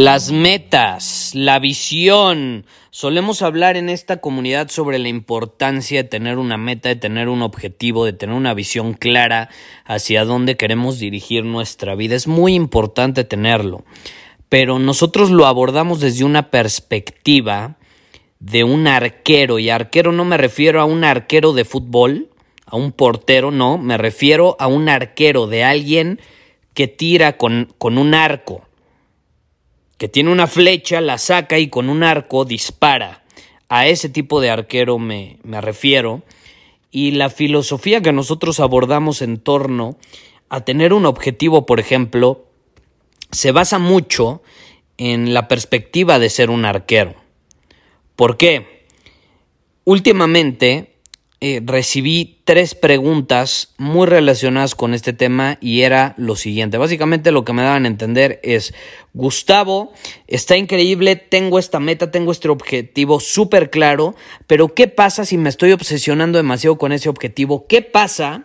Las metas, la visión. Solemos hablar en esta comunidad sobre la importancia de tener una meta, de tener un objetivo, de tener una visión clara hacia dónde queremos dirigir nuestra vida. Es muy importante tenerlo, pero nosotros lo abordamos desde una perspectiva de un arquero, y arquero no me refiero a un arquero de fútbol, a un portero, no, me refiero a un arquero de alguien que tira con, con un arco que tiene una flecha, la saca y con un arco dispara. A ese tipo de arquero me, me refiero. Y la filosofía que nosotros abordamos en torno a tener un objetivo, por ejemplo, se basa mucho en la perspectiva de ser un arquero. ¿Por qué? Últimamente eh, recibí tres preguntas muy relacionadas con este tema y era lo siguiente. Básicamente lo que me daban a entender es, Gustavo, está increíble, tengo esta meta, tengo este objetivo súper claro, pero ¿qué pasa si me estoy obsesionando demasiado con ese objetivo? ¿Qué pasa?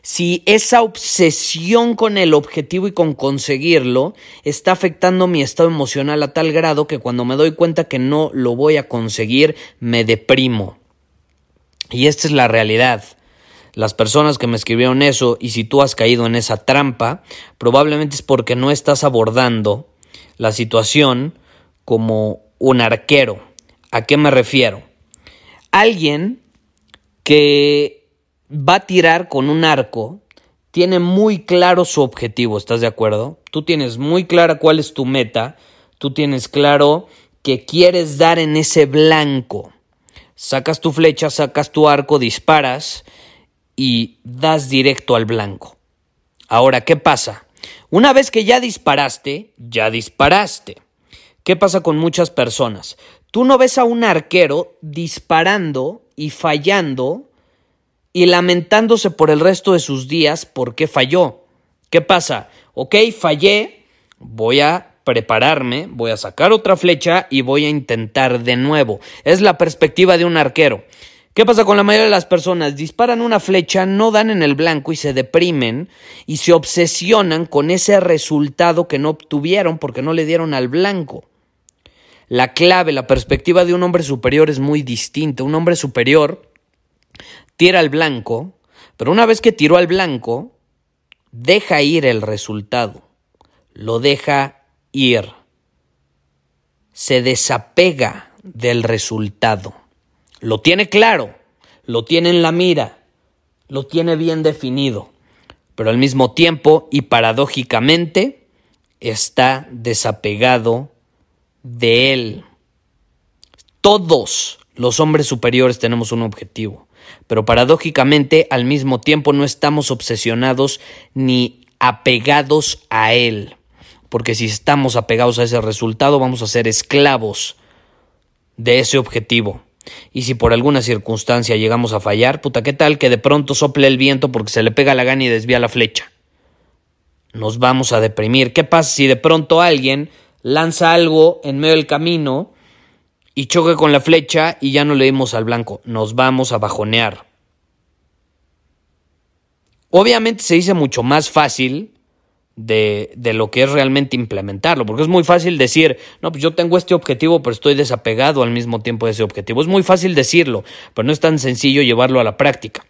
si esa obsesión con el objetivo y con conseguirlo está afectando mi estado emocional a tal grado que cuando me doy cuenta que no lo voy a conseguir, me deprimo. Y esta es la realidad. Las personas que me escribieron eso y si tú has caído en esa trampa, probablemente es porque no estás abordando la situación como un arquero. ¿A qué me refiero? Alguien que va a tirar con un arco tiene muy claro su objetivo, ¿estás de acuerdo? Tú tienes muy clara cuál es tu meta, tú tienes claro que quieres dar en ese blanco sacas tu flecha, sacas tu arco, disparas y das directo al blanco. Ahora, ¿qué pasa? Una vez que ya disparaste, ya disparaste. ¿Qué pasa con muchas personas? Tú no ves a un arquero disparando y fallando y lamentándose por el resto de sus días porque falló. ¿Qué pasa? Ok, fallé, voy a prepararme, voy a sacar otra flecha y voy a intentar de nuevo. Es la perspectiva de un arquero. ¿Qué pasa con la mayoría de las personas? Disparan una flecha, no dan en el blanco y se deprimen y se obsesionan con ese resultado que no obtuvieron porque no le dieron al blanco. La clave, la perspectiva de un hombre superior es muy distinta. Un hombre superior tira al blanco, pero una vez que tiró al blanco, deja ir el resultado, lo deja ir. Se desapega del resultado. Lo tiene claro, lo tiene en la mira, lo tiene bien definido, pero al mismo tiempo y paradójicamente está desapegado de él. Todos los hombres superiores tenemos un objetivo, pero paradójicamente al mismo tiempo no estamos obsesionados ni apegados a él porque si estamos apegados a ese resultado vamos a ser esclavos de ese objetivo. Y si por alguna circunstancia llegamos a fallar, puta, ¿qué tal que de pronto sople el viento porque se le pega la gana y desvía la flecha? Nos vamos a deprimir. ¿Qué pasa si de pronto alguien lanza algo en medio del camino y choca con la flecha y ya no le dimos al blanco? Nos vamos a bajonear. Obviamente se dice mucho más fácil de, de, lo que es realmente implementarlo, porque es muy fácil decir, no, pues yo tengo este objetivo, pero estoy desapegado al mismo tiempo de ese objetivo. Es muy fácil decirlo, pero no es tan sencillo llevarlo a la práctica.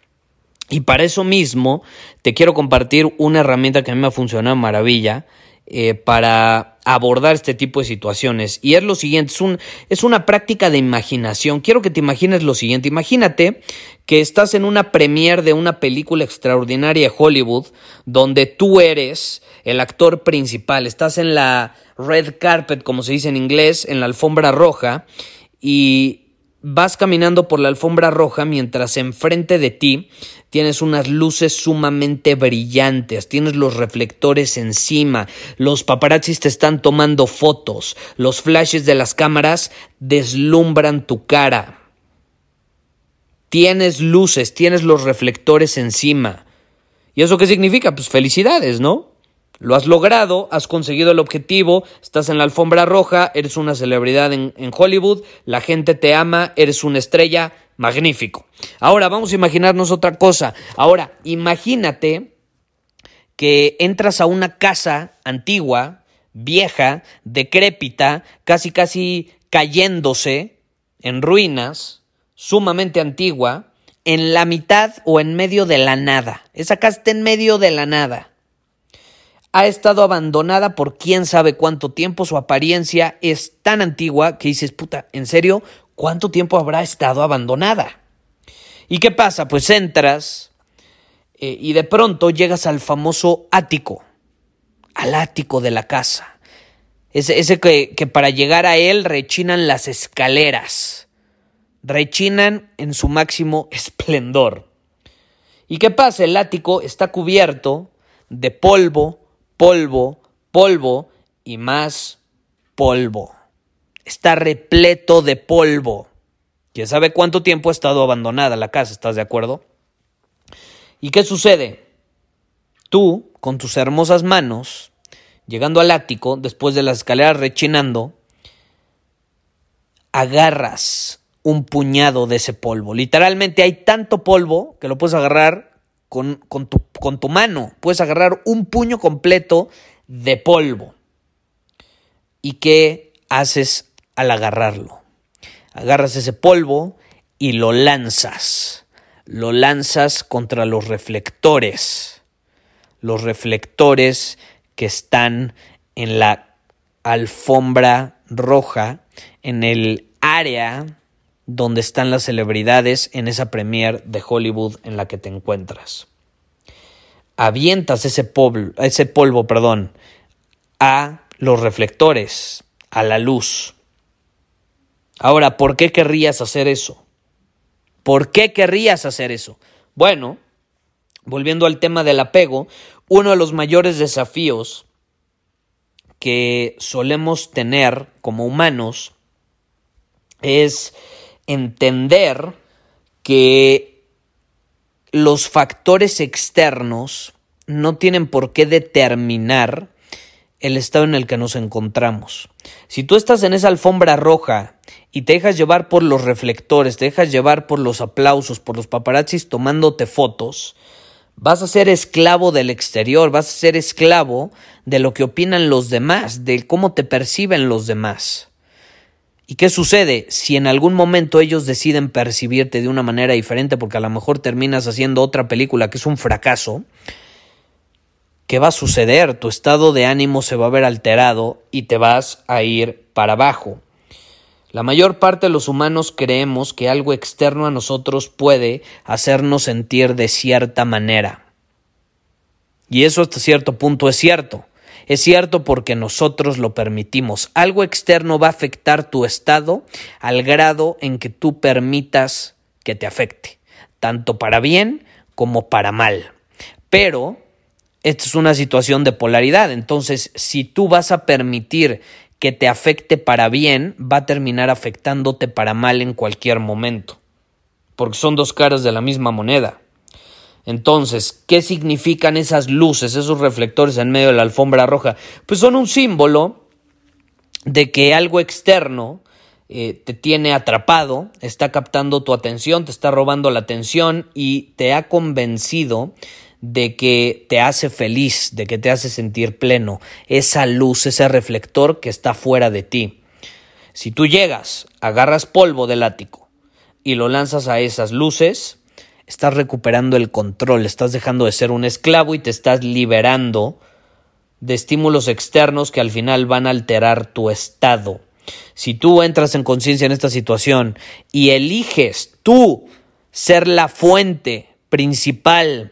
Y para eso mismo te quiero compartir una herramienta que a mí me ha funcionado maravilla eh, para abordar este tipo de situaciones. Y es lo siguiente, es, un, es una práctica de imaginación. Quiero que te imagines lo siguiente. Imagínate que estás en una premiere de una película extraordinaria de Hollywood, donde tú eres el actor principal. Estás en la red carpet, como se dice en inglés, en la alfombra roja, y vas caminando por la alfombra roja mientras enfrente de ti tienes unas luces sumamente brillantes, tienes los reflectores encima, los paparazzis te están tomando fotos, los flashes de las cámaras deslumbran tu cara. Tienes luces, tienes los reflectores encima. ¿Y eso qué significa? Pues felicidades, ¿no? Lo has logrado, has conseguido el objetivo, estás en la alfombra roja, eres una celebridad en, Hollywood, la gente te ama, eres una estrella, magnífico. Ahora vamos a imaginarnos otra cosa. Ahora, imagínate que entras a una casa antigua, vieja, decrépita, casi casi cayéndose, en ruinas, sumamente antigua, en la mitad o en medio de la nada. Esa casa está en medio de la nada ha estado abandonada por quién sabe cuánto tiempo, su apariencia es tan antigua que dices, puta, ¿en serio? ¿Cuánto tiempo habrá estado abandonada? ¿Y qué pasa? Pues entras eh, y de pronto llegas al famoso ático, al ático de la casa. Ese, ese que, que para llegar a él rechinan las escaleras, rechinan en su máximo esplendor. ¿Y qué pasa? El ático está cubierto de polvo, polvo, polvo y más polvo. Está repleto de polvo. ¿Quién sabe cuánto tiempo ha estado abandonada la casa? ¿Estás de acuerdo? ¿Y qué sucede? Tú, con tus hermosas manos, llegando al ático, después de las escaleras rechinando, agarras un puñado de ese polvo. Literalmente hay tanto polvo que lo puedes agarrar con, tu, con tu mano. Puedes agarrar un puño completo de polvo. ¿Y qué haces al agarrarlo? Agarras ese polvo y lo lanzas. Lo lanzas contra los reflectores. Los reflectores que están en la alfombra roja, en el área donde están las celebridades en esa premier de Hollywood en la que te encuentras. Avientas ese polvo, ese polvo perdón, a los reflectores, a la luz. Ahora, ¿por qué querrías hacer eso? ¿Por qué querrías hacer eso? Bueno, volviendo al tema del apego, uno de los mayores desafíos que solemos tener como humanos es entender que los factores externos no tienen por qué determinar el estado en el que nos encontramos. Si tú estás en esa alfombra roja y te dejas llevar por los reflectores, te dejas llevar por los aplausos, por los paparazzis tomándote fotos, vas a ser esclavo del exterior, vas a ser esclavo de lo que opinan los demás, de cómo te perciben los demás. ¿Y qué sucede si en algún momento ellos deciden percibirte de una manera diferente porque a lo mejor terminas haciendo otra película que es un fracaso? ¿Qué va a suceder? Tu estado de ánimo se va a ver alterado y te vas a ir para abajo. La mayor parte de los humanos creemos que algo externo a nosotros puede hacernos sentir de cierta manera. Y eso hasta cierto punto es cierto. Es cierto porque nosotros lo permitimos. Algo externo va a afectar tu estado al grado en que tú permitas que te afecte, tanto para bien como para mal. Pero esta es una situación de polaridad, entonces si tú vas a permitir que te afecte para bien, va a terminar afectándote para mal en cualquier momento, porque son dos caras de la misma moneda. Entonces, ¿qué significan esas luces, esos reflectores en medio de la alfombra roja? Pues son un símbolo de que algo externo eh, te tiene atrapado, está captando tu atención, te está robando la atención y te ha convencido de que te hace feliz, de que te hace sentir pleno, esa luz, ese reflector que está fuera de ti. Si tú llegas, agarras polvo del ático y lo lanzas a esas luces, estás recuperando el control, estás dejando de ser un esclavo y te estás liberando de estímulos externos que al final van a alterar tu estado. Si tú entras en conciencia en esta situación y eliges tú ser la fuente principal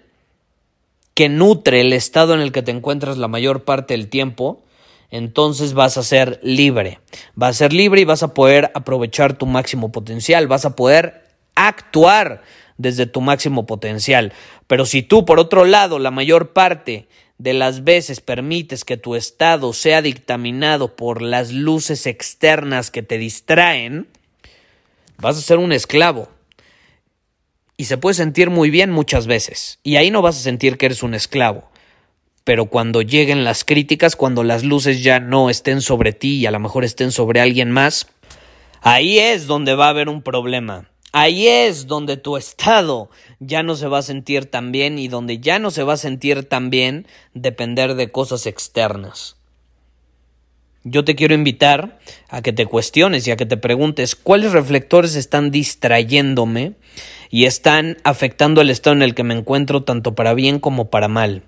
que nutre el estado en el que te encuentras la mayor parte del tiempo, entonces vas a ser libre. Vas a ser libre y vas a poder aprovechar tu máximo potencial, vas a poder actuar desde tu máximo potencial. Pero si tú, por otro lado, la mayor parte de las veces permites que tu estado sea dictaminado por las luces externas que te distraen, vas a ser un esclavo. Y se puede sentir muy bien muchas veces. Y ahí no vas a sentir que eres un esclavo. Pero cuando lleguen las críticas, cuando las luces ya no estén sobre ti y a lo mejor estén sobre alguien más, ahí es donde va a haber un problema. Ahí es donde tu estado ya no se va a sentir tan bien y donde ya no se va a sentir tan bien depender de cosas externas. Yo te quiero invitar a que te cuestiones y a que te preguntes cuáles reflectores están distrayéndome y están afectando el estado en el que me encuentro tanto para bien como para mal.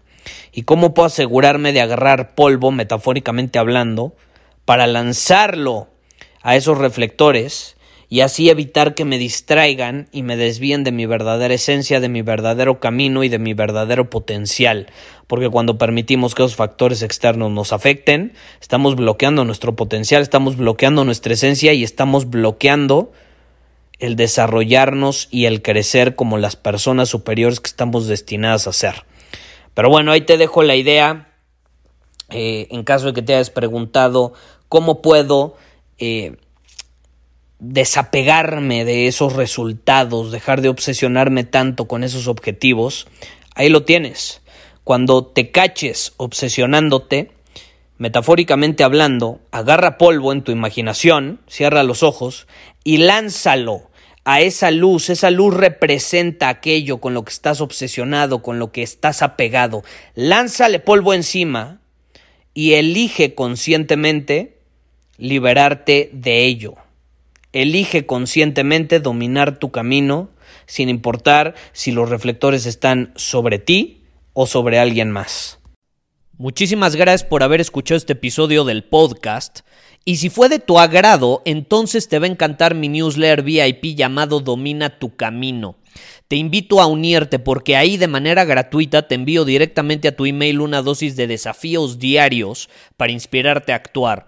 Y cómo puedo asegurarme de agarrar polvo, metafóricamente hablando, para lanzarlo a esos reflectores y así evitar que me distraigan y me desvíen de mi verdadera esencia, de mi verdadero camino y de mi verdadero potencial. Porque cuando permitimos que los factores externos nos afecten, estamos bloqueando nuestro potencial, estamos bloqueando nuestra esencia y estamos bloqueando el desarrollarnos y el crecer como las personas superiores que estamos destinadas a ser. Pero bueno, ahí te dejo la idea. Eh, en caso de que te hayas preguntado cómo puedo eh, desapegarme de esos resultados, dejar de obsesionarme tanto con esos objetivos, ahí lo tienes. Cuando te caches obsesionándote, metafóricamente hablando, agarra polvo en tu imaginación, cierra los ojos y lánzalo a esa luz. Esa luz representa aquello con lo que estás obsesionado, con lo que estás apegado. Lánzale polvo encima y elige conscientemente liberarte de ello. Elige conscientemente dominar tu camino sin importar si los reflectores están sobre ti o sobre alguien más. Muchísimas gracias por haber escuchado este episodio del podcast. Y si fue de tu agrado, entonces te va a encantar mi newsletter VIP llamado Domina tu Camino. Te invito a unirte porque ahí de manera gratuita te envío directamente a tu email una dosis de desafíos diarios para inspirarte a actuar.